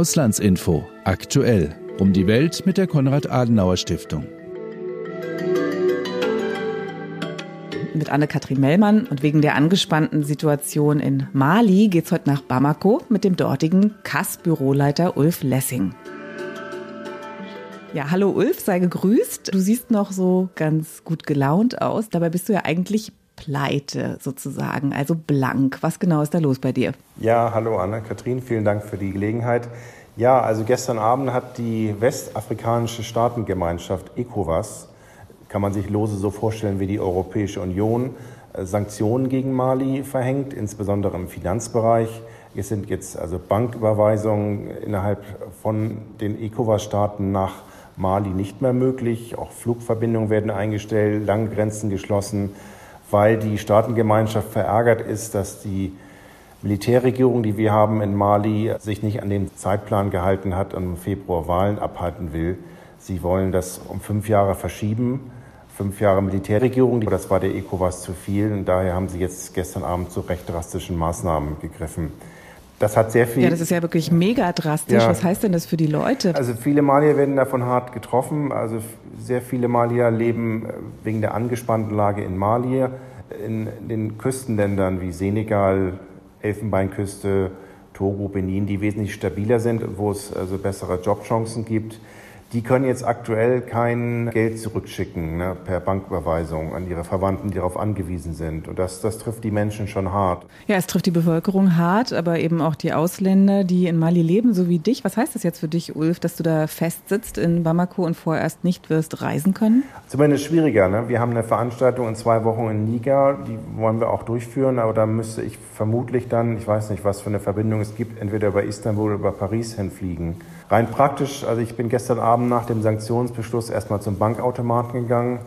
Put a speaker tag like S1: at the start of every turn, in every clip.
S1: Auslandsinfo aktuell um die Welt mit der Konrad-Adenauer-Stiftung.
S2: Mit Anne-Kathrin Mellmann und wegen der angespannten Situation in Mali geht's heute nach Bamako mit dem dortigen KAS-Büroleiter Ulf Lessing. Ja, hallo Ulf, sei gegrüßt. Du siehst noch so ganz gut gelaunt aus. Dabei bist du ja eigentlich pleite sozusagen, also blank. Was genau ist da los bei dir?
S3: Ja, hallo Anna-Kathrin, vielen Dank für die Gelegenheit. Ja, also gestern Abend hat die westafrikanische Staatengemeinschaft ECOWAS, kann man sich lose so vorstellen wie die Europäische Union, äh, Sanktionen gegen Mali verhängt, insbesondere im Finanzbereich. Es sind jetzt also Banküberweisungen innerhalb von den ECOWAS-Staaten nach Mali nicht mehr möglich. Auch Flugverbindungen werden eingestellt, Langgrenzen geschlossen weil die Staatengemeinschaft verärgert ist, dass die Militärregierung, die wir haben in Mali, sich nicht an den Zeitplan gehalten hat und im Februar Wahlen abhalten will. Sie wollen das um fünf Jahre verschieben. Fünf Jahre Militärregierung, das war der ECOWAS zu viel und daher haben sie jetzt gestern Abend zu recht drastischen Maßnahmen gegriffen.
S2: Das hat sehr viel. Ja, das ist ja wirklich mega drastisch. Ja. Was heißt denn das für die Leute?
S3: Also viele Malier werden davon hart getroffen. Also sehr viele Malier leben äh, wegen der angespannten Lage in Mali in den Küstenländern wie Senegal, Elfenbeinküste, Togo, Benin, die wesentlich stabiler sind wo es also bessere Jobchancen gibt die können jetzt aktuell kein Geld zurückschicken ne, per Banküberweisung an ihre Verwandten, die darauf angewiesen sind. Und das, das trifft die Menschen schon hart.
S2: Ja, es trifft die Bevölkerung hart, aber eben auch die Ausländer, die in Mali leben, so wie dich. Was heißt das jetzt für dich, Ulf, dass du da festsitzt in Bamako und vorerst nicht wirst reisen können?
S3: Zumindest schwieriger. Ne? Wir haben eine Veranstaltung in zwei Wochen in Niger, die wollen wir auch durchführen, aber da müsste ich vermutlich dann, ich weiß nicht, was für eine Verbindung es gibt, entweder über Istanbul oder über Paris hinfliegen. Rein praktisch, also ich bin gestern Abend nach dem Sanktionsbeschluss erstmal zum Bankautomaten gegangen.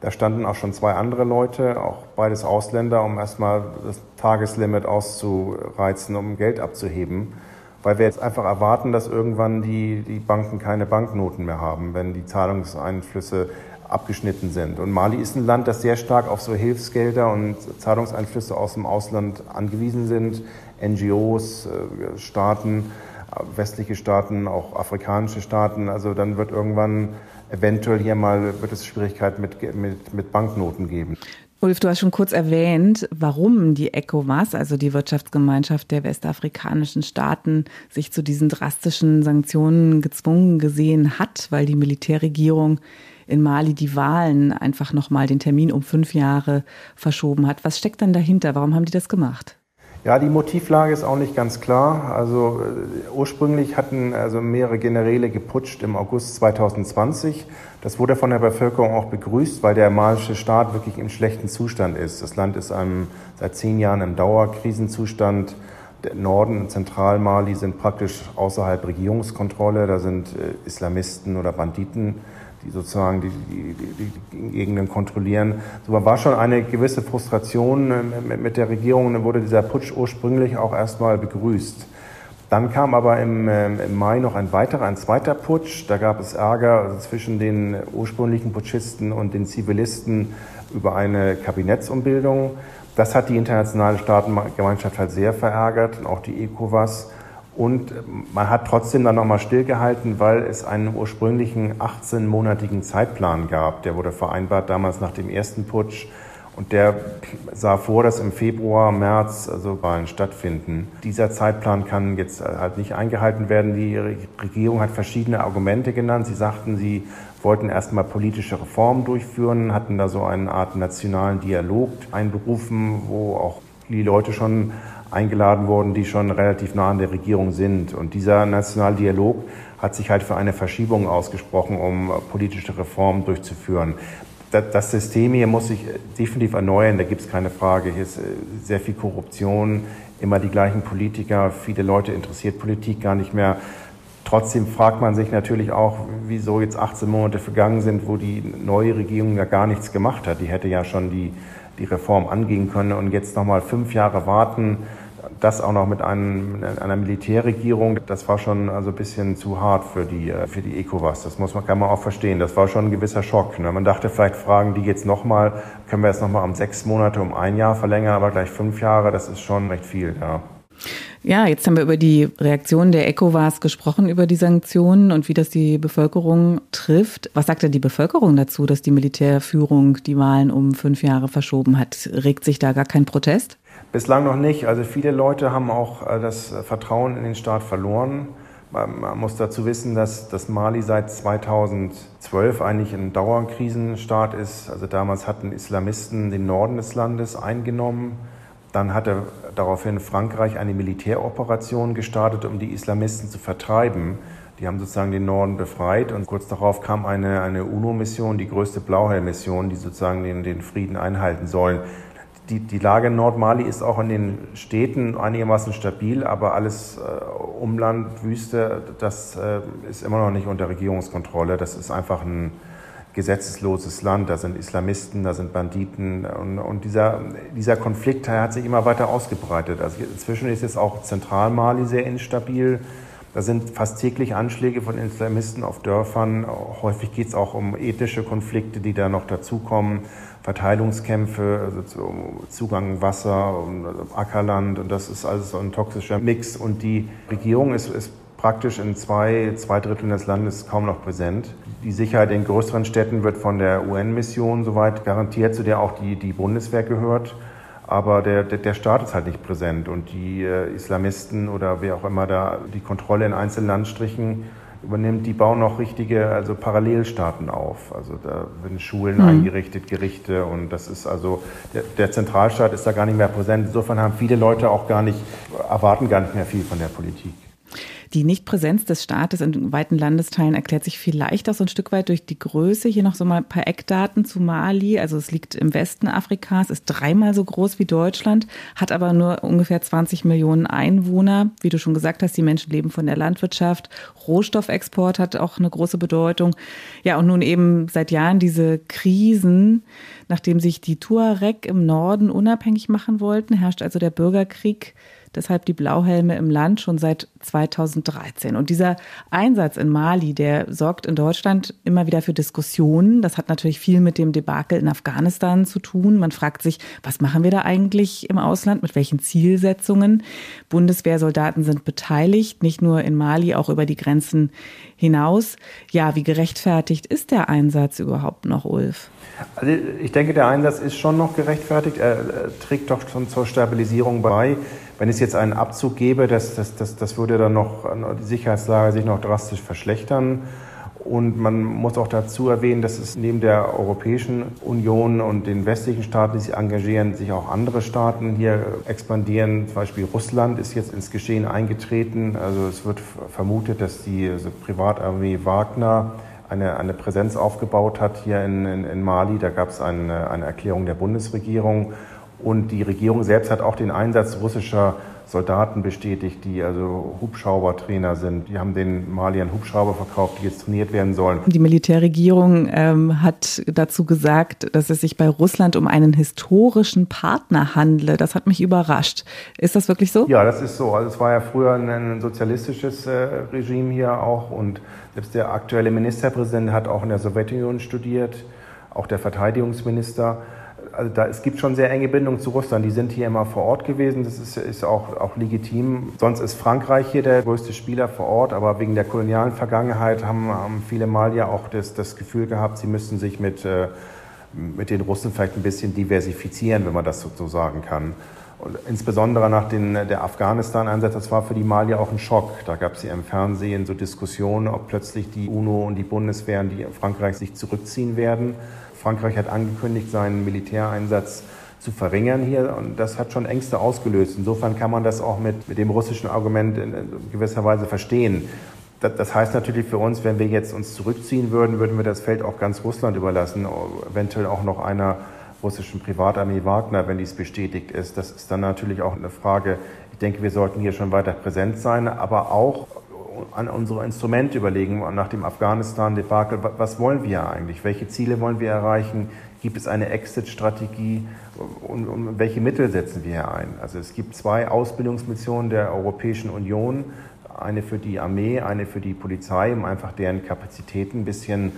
S3: Da standen auch schon zwei andere Leute, auch beides Ausländer, um erstmal das Tageslimit auszureizen, um Geld abzuheben. Weil wir jetzt einfach erwarten, dass irgendwann die, die Banken keine Banknoten mehr haben, wenn die Zahlungseinflüsse abgeschnitten sind. Und Mali ist ein Land, das sehr stark auf so Hilfsgelder und Zahlungseinflüsse aus dem Ausland angewiesen sind. NGOs, äh, Staaten westliche Staaten, auch afrikanische Staaten. Also dann wird irgendwann eventuell hier mal wird es Schwierigkeiten mit, mit, mit Banknoten geben.
S2: Ulf, du hast schon kurz erwähnt, warum die ECOWAS, also die Wirtschaftsgemeinschaft der westafrikanischen Staaten, sich zu diesen drastischen Sanktionen gezwungen gesehen hat, weil die Militärregierung in Mali die Wahlen einfach nochmal den Termin um fünf Jahre verschoben hat. Was steckt dann dahinter? Warum haben die das gemacht?
S3: Ja, die Motivlage ist auch nicht ganz klar. Also äh, ursprünglich hatten also mehrere Generäle geputscht im August 2020. Das wurde von der Bevölkerung auch begrüßt, weil der malische Staat wirklich im schlechten Zustand ist. Das Land ist einem, seit zehn Jahren im Dauerkrisenzustand. Der Norden und Zentralmali sind praktisch außerhalb Regierungskontrolle. Da sind äh, Islamisten oder Banditen die sozusagen die, die, die, die Gegenden kontrollieren. So war schon eine gewisse Frustration äh, mit der Regierung dann wurde dieser Putsch ursprünglich auch erstmal begrüßt. Dann kam aber im, äh, im Mai noch ein weiterer, ein zweiter Putsch. Da gab es Ärger zwischen den ursprünglichen Putschisten und den Zivilisten über eine Kabinettsumbildung. Das hat die internationale Staatengemeinschaft halt sehr verärgert und auch die ECOWAS. Und man hat trotzdem dann nochmal stillgehalten, weil es einen ursprünglichen 18-monatigen Zeitplan gab. Der wurde vereinbart damals nach dem ersten Putsch. Und der sah vor, dass im Februar, März also Wahlen stattfinden. Dieser Zeitplan kann jetzt halt nicht eingehalten werden. Die Regierung hat verschiedene Argumente genannt. Sie sagten, sie wollten erstmal politische Reformen durchführen, hatten da so eine Art nationalen Dialog einberufen, wo auch die Leute schon eingeladen worden, die schon relativ nah an der Regierung sind. Und dieser nationale Dialog hat sich halt für eine Verschiebung ausgesprochen, um politische Reformen durchzuführen. Das System hier muss sich definitiv erneuern, da gibt es keine Frage. Hier ist äh, sehr viel Korruption, immer die gleichen Politiker, viele Leute interessiert Politik gar nicht mehr. Trotzdem fragt man sich natürlich auch, wieso jetzt 18 Monate vergangen sind, wo die neue Regierung da gar nichts gemacht hat. Die hätte ja schon die, die Reform angehen können und jetzt nochmal fünf Jahre warten, das auch noch mit einem, einer Militärregierung, das war schon also ein bisschen zu hart für die, äh, für die ECOWAS. Das muss man, kann man auch verstehen. Das war schon ein gewisser Schock. Ne? Man dachte, vielleicht fragen die jetzt nochmal, können wir jetzt nochmal um sechs Monate, um ein Jahr verlängern, aber gleich fünf Jahre, das ist schon recht viel, ja.
S2: Ja, jetzt haben wir über die Reaktion der ECOWAS gesprochen, über die Sanktionen und wie das die Bevölkerung trifft. Was sagt denn die Bevölkerung dazu, dass die Militärführung die Wahlen um fünf Jahre verschoben hat? Regt sich da gar kein Protest?
S3: Bislang noch nicht. Also viele Leute haben auch äh, das Vertrauen in den Staat verloren. Man muss dazu wissen, dass, dass Mali seit 2012 eigentlich ein Dauerkrisenstaat ist. Also damals hatten Islamisten den Norden des Landes eingenommen. Dann hatte daraufhin Frankreich eine Militäroperation gestartet, um die Islamisten zu vertreiben. Die haben sozusagen den Norden befreit und kurz darauf kam eine, eine UNO-Mission, die größte Blauhelm-Mission, die sozusagen den, den Frieden einhalten sollen die, die Lage in Nordmali ist auch in den Städten einigermaßen stabil, aber alles äh, Umland, Wüste, das äh, ist immer noch nicht unter Regierungskontrolle. Das ist einfach ein gesetzesloses Land. Da sind Islamisten, da sind Banditen und, und dieser, dieser Konflikt hat sich immer weiter ausgebreitet. Also inzwischen ist jetzt auch Zentralmali sehr instabil. Da sind fast täglich Anschläge von Islamisten auf Dörfern. Häufig geht es auch um ethische Konflikte, die da noch dazukommen. Verteilungskämpfe, also Zugang Wasser und Ackerland und das ist alles so ein toxischer Mix. Und die Regierung ist, ist praktisch in zwei, zwei Dritteln des Landes kaum noch präsent. Die Sicherheit in größeren Städten wird von der UN-Mission soweit garantiert, zu der auch die, die Bundeswehr gehört. Aber der, der, Staat ist halt nicht präsent und die äh, Islamisten oder wer auch immer da die Kontrolle in einzelnen Landstrichen übernimmt, die bauen auch richtige, also Parallelstaaten auf. Also da werden Schulen mhm. eingerichtet, Gerichte und das ist also, der, der, Zentralstaat ist da gar nicht mehr präsent. Insofern haben viele Leute auch gar nicht, erwarten gar nicht mehr viel von der Politik.
S2: Die Nichtpräsenz des Staates in weiten Landesteilen erklärt sich vielleicht auch so ein Stück weit durch die Größe. Hier noch so mal ein paar Eckdaten zu Mali. Also es liegt im Westen Afrikas, ist dreimal so groß wie Deutschland, hat aber nur ungefähr 20 Millionen Einwohner. Wie du schon gesagt hast, die Menschen leben von der Landwirtschaft. Rohstoffexport hat auch eine große Bedeutung. Ja, und nun eben seit Jahren diese Krisen. Nachdem sich die Tuareg im Norden unabhängig machen wollten, herrscht also der Bürgerkrieg deshalb die Blauhelme im Land schon seit 2013. Und dieser Einsatz in Mali, der sorgt in Deutschland immer wieder für Diskussionen. Das hat natürlich viel mit dem Debakel in Afghanistan zu tun. Man fragt sich, was machen wir da eigentlich im Ausland? Mit welchen Zielsetzungen? Bundeswehrsoldaten sind beteiligt, nicht nur in Mali, auch über die Grenzen hinaus. Ja, wie gerechtfertigt ist der Einsatz überhaupt noch, Ulf?
S3: Also ich denke, der Einsatz ist schon noch gerechtfertigt. Er trägt doch schon zur Stabilisierung bei. Wenn es jetzt einen Abzug gäbe, das, das, das, das würde dann noch die Sicherheitslage sich noch drastisch verschlechtern. Und man muss auch dazu erwähnen, dass es neben der Europäischen Union und den westlichen Staaten, die sich engagieren, sich auch andere Staaten hier expandieren. Zum Beispiel Russland ist jetzt ins Geschehen eingetreten. Also es wird vermutet, dass die also Privatarmee Wagner eine, eine Präsenz aufgebaut hat hier in, in, in Mali. Da gab es eine, eine Erklärung der Bundesregierung. Und die Regierung selbst hat auch den Einsatz russischer Soldaten bestätigt, die also Hubschraubertrainer sind. Die haben den Maliern Hubschrauber verkauft, die jetzt trainiert werden sollen.
S2: Die Militärregierung ähm, hat dazu gesagt, dass es sich bei Russland um einen historischen Partner handle. Das hat mich überrascht. Ist das wirklich so?
S3: Ja, das ist so. Also es war ja früher ein sozialistisches äh, Regime hier auch und selbst der aktuelle Ministerpräsident hat auch in der Sowjetunion studiert, auch der Verteidigungsminister also da, es gibt schon sehr enge Bindungen zu Russland. Die sind hier immer vor Ort gewesen. Das ist, ist auch, auch legitim. Sonst ist Frankreich hier der größte Spieler vor Ort. Aber wegen der kolonialen Vergangenheit haben, haben viele Malier auch das, das Gefühl gehabt, sie müssten sich mit, äh, mit den Russen vielleicht ein bisschen diversifizieren, wenn man das so, so sagen kann. Und insbesondere nach den, der Afghanistan-Einsatz, das war für die Malier auch ein Schock. Da gab es ja im Fernsehen so Diskussionen, ob plötzlich die UNO und die Bundeswehren, die Frankreich sich zurückziehen werden. Frankreich hat angekündigt, seinen Militäreinsatz zu verringern hier und das hat schon Ängste ausgelöst. Insofern kann man das auch mit, mit dem russischen Argument in gewisser Weise verstehen. Das, heißt natürlich für uns, wenn wir jetzt uns zurückziehen würden, würden wir das Feld auch ganz Russland überlassen, eventuell auch noch einer russischen Privatarmee Wagner, wenn dies bestätigt ist. Das ist dann natürlich auch eine Frage. Ich denke, wir sollten hier schon weiter präsent sein, aber auch an unsere Instrumente überlegen, nach dem Afghanistan-Debakel, was wollen wir eigentlich? Welche Ziele wollen wir erreichen? Gibt es eine Exit-Strategie und, und, welche Mittel setzen wir ein? Also es gibt zwei Ausbildungsmissionen der Europäischen Union, eine für die Armee, eine für die Polizei, um einfach deren Kapazitäten ein bisschen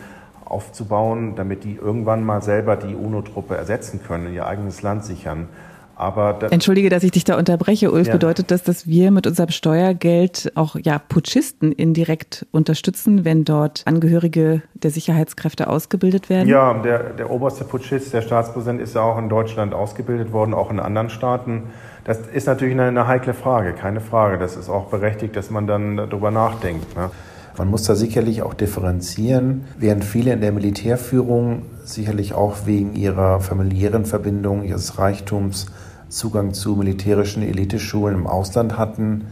S3: aufzubauen, damit die irgendwann mal selber die UNO-Truppe ersetzen können, ihr eigenes Land sichern.
S2: Aber Entschuldige, dass ich dich da unterbreche, Ulf. Ja. Bedeutet das, dass wir mit unserem Steuergeld auch ja Putschisten indirekt unterstützen, wenn dort Angehörige der Sicherheitskräfte ausgebildet werden?
S3: Ja, der, der oberste Putschist, der Staatspräsident, ist ja auch in Deutschland ausgebildet worden, auch in anderen Staaten. Das ist natürlich eine, eine heikle Frage, keine Frage. Das ist auch berechtigt, dass man dann darüber nachdenkt. Ne? Man muss da sicherlich auch differenzieren, während viele in der Militärführung sicherlich auch wegen ihrer familiären Verbindung, ihres Reichtums Zugang zu militärischen Eliteschulen im Ausland hatten,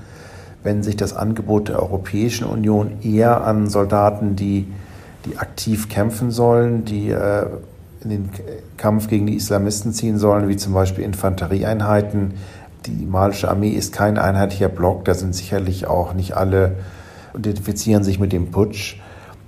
S3: wenden sich das Angebot der Europäischen Union eher an Soldaten, die, die aktiv kämpfen sollen, die äh, in den Kampf gegen die Islamisten ziehen sollen, wie zum Beispiel Infanterieeinheiten. Die malische Armee ist kein einheitlicher Block, da sind sicherlich auch nicht alle identifizieren sich mit dem Putsch.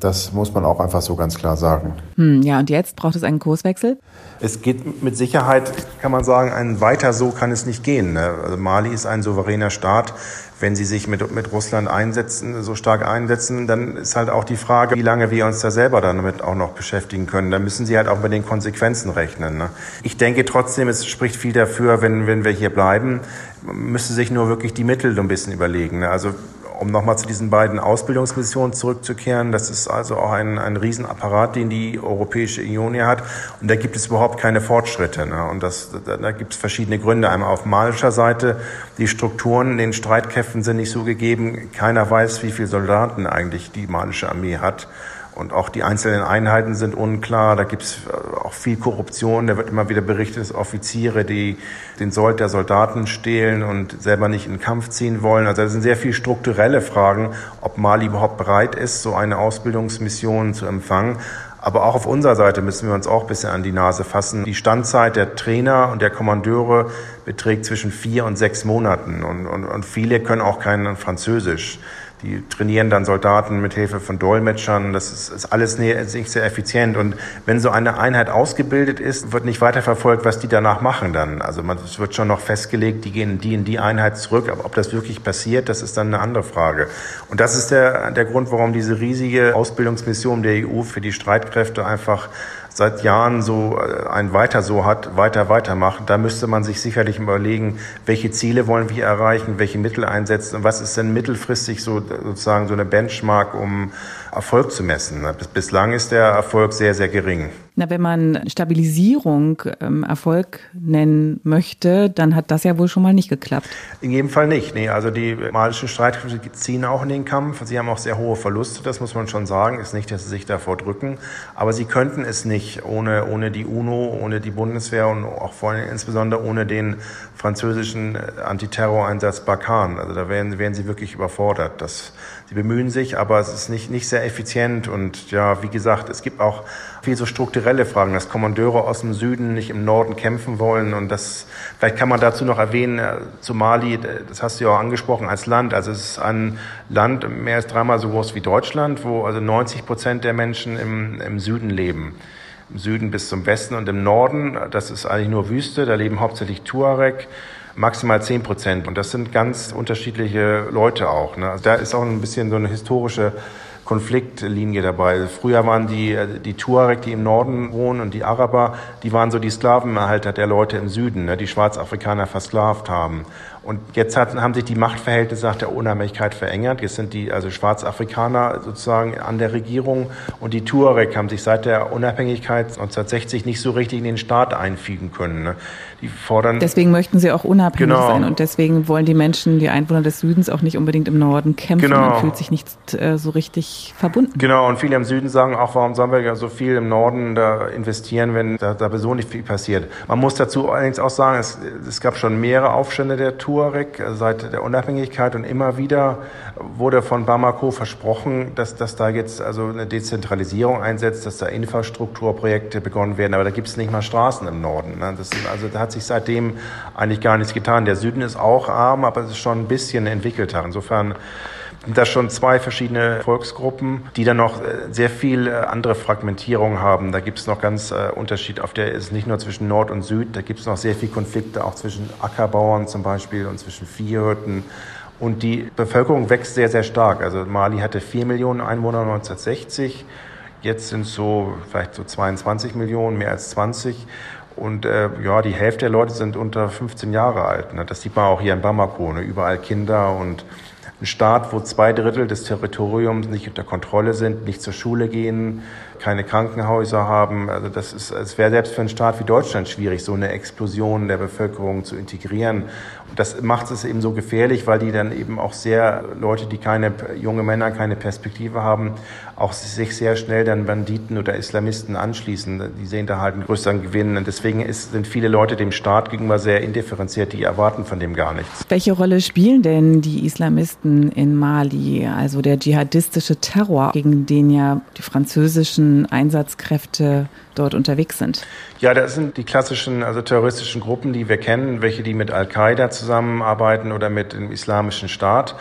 S3: Das muss man auch einfach so ganz klar sagen.
S2: Hm, ja, und jetzt braucht es einen Kurswechsel?
S3: Es geht mit Sicherheit, kann man sagen, ein weiter so kann es nicht gehen. Ne? Also Mali ist ein souveräner Staat. Wenn sie sich mit, mit Russland einsetzen, so stark einsetzen, dann ist halt auch die Frage, wie lange wir uns da selber damit auch noch beschäftigen können. Da müssen sie halt auch mit den Konsequenzen rechnen. Ne? Ich denke trotzdem, es spricht viel dafür, wenn, wenn wir hier bleiben, müsste sich nur wirklich die Mittel so ein bisschen überlegen. Ne? Also um nochmal zu diesen beiden Ausbildungsmissionen zurückzukehren, das ist also auch ein, ein Riesenapparat, den die Europäische Union hier hat. Und da gibt es überhaupt keine Fortschritte. Ne? Und das, da, da gibt es verschiedene Gründe. Einmal auf malischer Seite, die Strukturen in den Streitkräften sind nicht so gegeben. Keiner weiß, wie viele Soldaten eigentlich die malische Armee hat. Und auch die einzelnen Einheiten sind unklar. Da gibt es äh, auch viel Korruption. Da wird immer wieder berichtet, dass Offiziere, die den Sold der Soldaten stehlen und selber nicht in den Kampf ziehen wollen. Also das sind sehr viel strukturelle Fragen, ob Mali überhaupt bereit ist, so eine Ausbildungsmission zu empfangen. Aber auch auf unserer Seite müssen wir uns auch ein bisschen an die Nase fassen. Die Standzeit der Trainer und der Kommandeure beträgt zwischen vier und sechs Monaten. Und, und, und viele können auch kein Französisch. Die trainieren dann Soldaten mit Hilfe von Dolmetschern. Das ist, ist alles nicht sehr effizient. Und wenn so eine Einheit ausgebildet ist, wird nicht weiterverfolgt, was die danach machen dann. Also man, es wird schon noch festgelegt, die gehen die in die Einheit zurück. Aber ob das wirklich passiert, das ist dann eine andere Frage. Und das ist der, der Grund, warum diese riesige Ausbildungsmission der EU für die Streitkräfte einfach seit Jahren so äh, ein Weiter so hat, weiter weitermachen, da müsste man sich sicherlich überlegen, welche Ziele wollen wir erreichen, welche Mittel einsetzen und was ist denn mittelfristig so sozusagen so eine Benchmark, um Erfolg zu messen. Bislang ist der Erfolg sehr, sehr gering.
S2: Na, wenn man Stabilisierung ähm, Erfolg nennen möchte, dann hat das ja wohl schon mal nicht geklappt.
S3: In jedem Fall nicht. Nee, also die malischen Streitkräfte ziehen auch in den Kampf. Sie haben auch sehr hohe Verluste, das muss man schon sagen. Ist nicht, dass sie sich davor drücken. Aber sie könnten es nicht ohne, ohne die UNO, ohne die Bundeswehr und auch vor allem insbesondere ohne den französischen Antiterroreinsatz Barkhane. Also da wären, wären sie wirklich überfordert. Das, sie bemühen sich, aber es ist nicht, nicht sehr effizient. Und ja, wie gesagt, es gibt auch viel so strukturelle Fragen, dass Kommandeure aus dem Süden nicht im Norden kämpfen wollen. Und das, vielleicht kann man dazu noch erwähnen, äh, Somali, das hast du ja auch angesprochen, als Land. Also es ist ein Land mehr als dreimal so groß wie Deutschland, wo also 90 Prozent der Menschen im, im Süden leben. Im Süden bis zum Westen und im Norden, das ist eigentlich nur Wüste, da leben hauptsächlich Tuareg maximal 10 Prozent. Und das sind ganz unterschiedliche Leute auch. Ne? Also da ist auch ein bisschen so eine historische Konfliktlinie dabei. Früher waren die, die Tuareg, die im Norden wohnen und die Araber, die waren so die Sklavenerhalter der Leute im Süden, ne, die Schwarzafrikaner versklavt haben. Und jetzt hat, haben sich die Machtverhältnisse nach der Unabhängigkeit verändert. Jetzt sind die also Schwarzafrikaner sozusagen an der Regierung und die Tuareg haben sich seit der Unabhängigkeit 1960 nicht so richtig in den Staat einfügen können. Ne?
S2: Die fordern deswegen möchten sie auch unabhängig genau. sein und deswegen wollen die Menschen, die Einwohner des Südens auch nicht unbedingt im Norden kämpfen. Genau. Man fühlt sich nicht äh, so richtig verbunden.
S3: Genau und viele im Süden sagen auch, warum sollen wir ja so viel im Norden da investieren, wenn da, da sowieso nicht viel passiert. Man muss dazu allerdings auch sagen, es, es gab schon mehrere Aufstände der Tour Tuareg seit der Unabhängigkeit und immer wieder wurde von Bamako versprochen, dass, dass da jetzt also eine Dezentralisierung einsetzt, dass da Infrastrukturprojekte begonnen werden, aber da gibt es nicht mal Straßen im Norden. Ne? Das ist, also da hat sich seitdem eigentlich gar nichts getan. Der Süden ist auch arm, aber es ist schon ein bisschen entwickelter. Insofern das schon zwei verschiedene Volksgruppen, die dann noch äh, sehr viel äh, andere Fragmentierung haben. Da gibt es noch ganz äh, Unterschied. Auf der ist nicht nur zwischen Nord und Süd, da gibt es noch sehr viel Konflikte, auch zwischen Ackerbauern zum Beispiel und zwischen Viehhirten. Und die Bevölkerung wächst sehr, sehr stark. Also Mali hatte vier Millionen Einwohner 1960. Jetzt sind so vielleicht so 22 Millionen, mehr als 20. Und äh, ja, die Hälfte der Leute sind unter 15 Jahre alt. Ne? Das sieht man auch hier in Bamako. Ne? Überall Kinder und ein Staat, wo zwei Drittel des Territoriums nicht unter Kontrolle sind, nicht zur Schule gehen, keine Krankenhäuser haben. Also das ist, es wäre selbst für einen Staat wie Deutschland schwierig, so eine Explosion der Bevölkerung zu integrieren. Das macht es eben so gefährlich, weil die dann eben auch sehr Leute, die keine junge Männer, keine Perspektive haben, auch sich sehr schnell dann Banditen oder Islamisten anschließen. Die sehen da halt einen größeren Gewinn. Und deswegen ist, sind viele Leute dem Staat gegenüber sehr indifferenziert. Die erwarten von dem gar nichts.
S2: Welche Rolle spielen denn die Islamisten in Mali? Also der dschihadistische Terror, gegen den ja die französischen Einsatzkräfte dort unterwegs sind?
S3: Ja, das sind die klassischen, also terroristischen Gruppen, die wir kennen, welche die mit Al-Qaida zusammenarbeiten oder mit dem Islamischen Staat.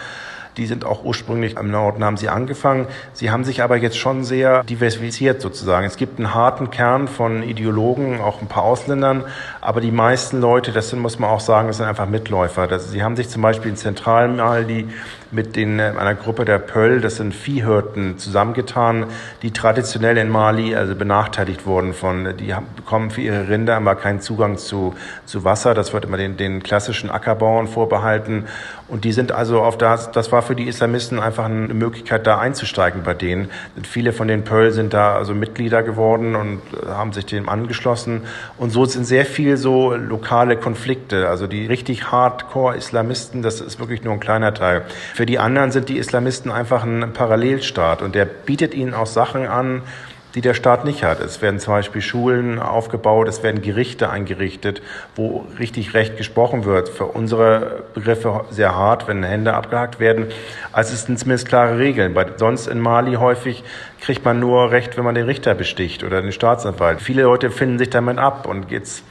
S3: Die sind auch ursprünglich im Norden haben sie angefangen. Sie haben sich aber jetzt schon sehr diversifiziert sozusagen. Es gibt einen harten Kern von Ideologen, auch ein paar Ausländern, aber die meisten Leute, das muss man auch sagen, das sind einfach Mitläufer. Das, sie haben sich zum Beispiel in Zentralmali mit den, äh, einer Gruppe der Pöll, das sind Viehhirten, zusammengetan, die traditionell in Mali also benachteiligt wurden von, die haben, bekommen für ihre Rinder aber keinen Zugang zu, zu Wasser. Das wird immer den, den klassischen Ackerbauern vorbehalten. Und die sind also auf das, das war für die Islamisten einfach eine Möglichkeit, da einzusteigen bei denen. Viele von den Pöll sind da also Mitglieder geworden und haben sich dem angeschlossen. Und so sind sehr viel so lokale Konflikte. Also die richtig Hardcore-Islamisten, das ist wirklich nur ein kleiner Teil. Für die anderen sind die Islamisten einfach ein Parallelstaat und der bietet ihnen auch Sachen an, die der Staat nicht hat. Es werden zum Beispiel Schulen aufgebaut, es werden Gerichte eingerichtet, wo richtig Recht gesprochen wird. Für unsere Begriffe sehr hart, wenn Hände abgehakt werden. Also es sind zumindest klare Regeln. Weil sonst in Mali häufig kriegt man nur Recht, wenn man den Richter besticht oder den Staatsanwalt. Viele Leute finden sich damit ab und jetzt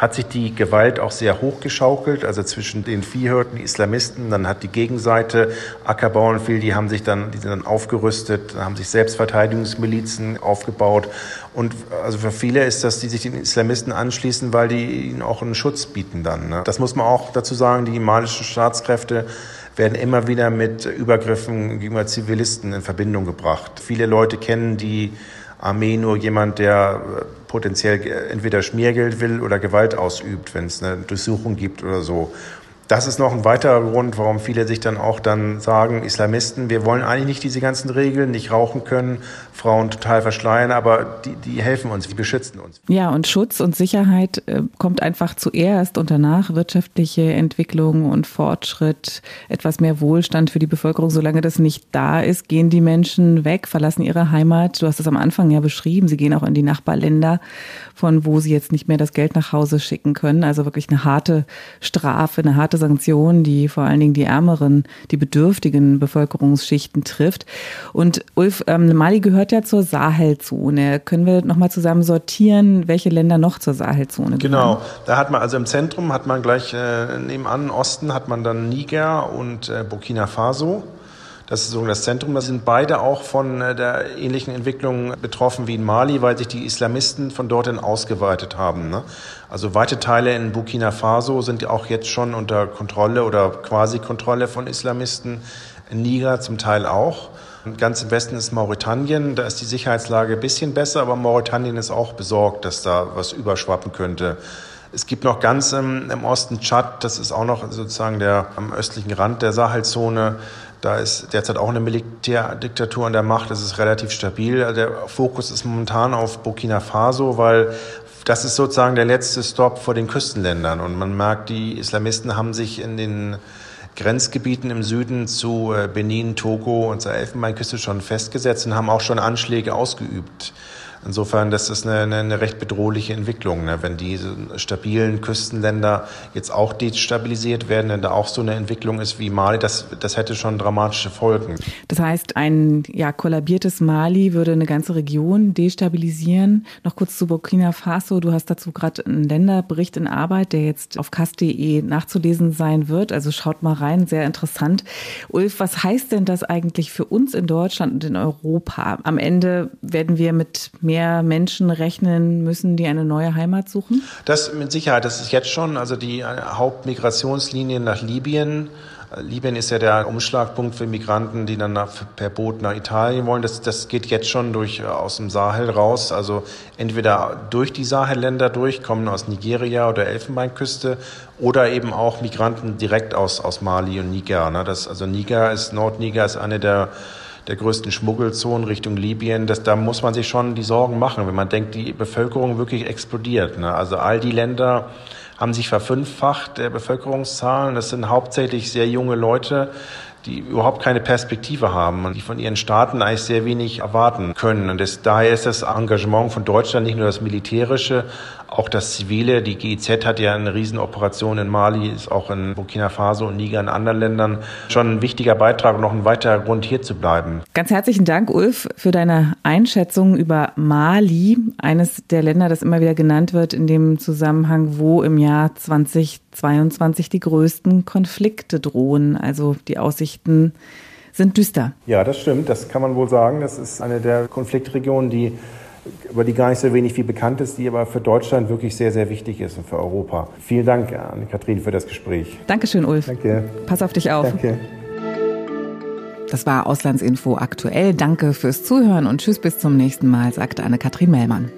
S3: hat sich die Gewalt auch sehr hochgeschaukelt, also zwischen den Viehhirten, Islamisten, dann hat die Gegenseite Ackerbauern viel, die haben sich dann, die sind dann aufgerüstet, haben sich Selbstverteidigungsmilizen aufgebaut und also für viele ist das, die sich den Islamisten anschließen, weil die ihnen auch einen Schutz bieten dann. Ne? Das muss man auch dazu sagen, die malischen Staatskräfte werden immer wieder mit Übergriffen gegenüber Zivilisten in Verbindung gebracht. Viele Leute kennen die Armee nur jemand, der äh, potenziell entweder Schmiergeld will oder Gewalt ausübt, wenn es eine Durchsuchung gibt oder so. Das ist noch ein weiterer Grund, warum viele sich dann auch dann sagen, Islamisten, wir wollen eigentlich nicht diese ganzen Regeln, nicht rauchen können, Frauen total verschleiern, aber die, die helfen uns, die beschützen uns.
S2: Ja, und Schutz und Sicherheit äh, kommt einfach zuerst und danach wirtschaftliche Entwicklung und Fortschritt, etwas mehr Wohlstand für die Bevölkerung. Solange das nicht da ist, gehen die Menschen weg, verlassen ihre Heimat. Du hast es am Anfang ja beschrieben, sie gehen auch in die Nachbarländer, von wo sie jetzt nicht mehr das Geld nach Hause schicken können. Also wirklich eine harte Strafe, eine harte Sanktionen, die vor allen Dingen die ärmeren, die bedürftigen Bevölkerungsschichten trifft. Und Ulf, ähm, Mali gehört ja zur Sahelzone. Können wir nochmal zusammen sortieren, welche Länder noch zur Sahelzone
S3: gehören? Genau, da hat man also im Zentrum hat man gleich äh, nebenan, Osten hat man dann Niger und äh, Burkina Faso. Das ist so das Zentrum. Da sind beide auch von äh, der ähnlichen Entwicklung betroffen wie in Mali, weil sich die Islamisten von dorthin ausgeweitet haben. Ne? Also weite Teile in Burkina Faso sind auch jetzt schon unter Kontrolle oder quasi Kontrolle von Islamisten. In Niger zum Teil auch. Und ganz im Westen ist Mauretanien. Da ist die Sicherheitslage ein bisschen besser, aber Mauretanien ist auch besorgt, dass da was überschwappen könnte. Es gibt noch ganz im, im Osten Tschad, das ist auch noch sozusagen der am östlichen Rand der Sahelzone. Da ist derzeit auch eine Militärdiktatur an der Macht. Das ist relativ stabil. Der Fokus ist momentan auf Burkina Faso, weil das ist sozusagen der letzte Stop vor den Küstenländern. Und man merkt, die Islamisten haben sich in den Grenzgebieten im Süden zu äh, Benin, Togo und zur Elfenbeinküste schon festgesetzt und haben auch schon Anschläge ausgeübt. Insofern, das ist eine, eine, recht bedrohliche Entwicklung, ne? wenn diese stabilen Küstenländer jetzt auch destabilisiert werden, wenn da auch so eine Entwicklung ist wie Mali, das, das hätte schon dramatische Folgen.
S2: Das heißt, ein ja, kollabiertes Mali würde eine ganze Region destabilisieren. Noch kurz zu Burkina Faso. Du hast dazu gerade einen Länderbericht in Arbeit, der jetzt auf kast.de nachzulesen sein wird. Also schaut mal rein, sehr interessant. Ulf, was heißt denn das eigentlich für uns in Deutschland und in Europa? Am Ende werden wir mit Menschen rechnen müssen, die eine neue Heimat suchen?
S3: Das mit Sicherheit, das ist jetzt schon. Also die Hauptmigrationslinie nach Libyen Libyen ist ja der Umschlagpunkt für Migranten, die dann nach, per Boot nach Italien wollen. Das, das geht jetzt schon durch, äh, aus dem Sahel raus. Also entweder durch die Sahelländer durch, kommen aus Nigeria oder Elfenbeinküste oder eben auch Migranten direkt aus, aus Mali und Niger. Ne? Das, also Niger ist, Nordniger ist eine der der größten Schmuggelzonen Richtung Libyen, das, da muss man sich schon die Sorgen machen, wenn man denkt, die Bevölkerung wirklich explodiert. Ne? Also all die Länder, haben sich verfünffacht, der Bevölkerungszahlen. Das sind hauptsächlich sehr junge Leute, die überhaupt keine Perspektive haben und die von ihren Staaten eigentlich sehr wenig erwarten können. Und das, daher ist das Engagement von Deutschland nicht nur das militärische, auch das Zivile. Die GIZ hat ja eine Riesenoperation in Mali, ist auch in Burkina Faso und Niger in anderen Ländern schon ein wichtiger Beitrag und noch ein weiterer Grund, hier zu bleiben.
S2: Ganz herzlichen Dank, Ulf, für deine Einschätzung über Mali, eines der Länder, das immer wieder genannt wird in dem Zusammenhang, wo im Jahr 2022 die größten Konflikte drohen. Also die Aussichten sind düster.
S3: Ja, das stimmt. Das kann man wohl sagen. Das ist eine der Konfliktregionen, die über die gar nicht so wenig viel bekannt ist, die aber für Deutschland wirklich sehr, sehr wichtig ist und für Europa. Vielen Dank an Kathrin für das Gespräch.
S2: Dankeschön, Ulf.
S3: Danke.
S2: Pass auf dich auf.
S3: Danke.
S2: Das war Auslandsinfo aktuell. Danke fürs Zuhören und tschüss bis zum nächsten Mal, sagte Anne-Kathrin Mellmann.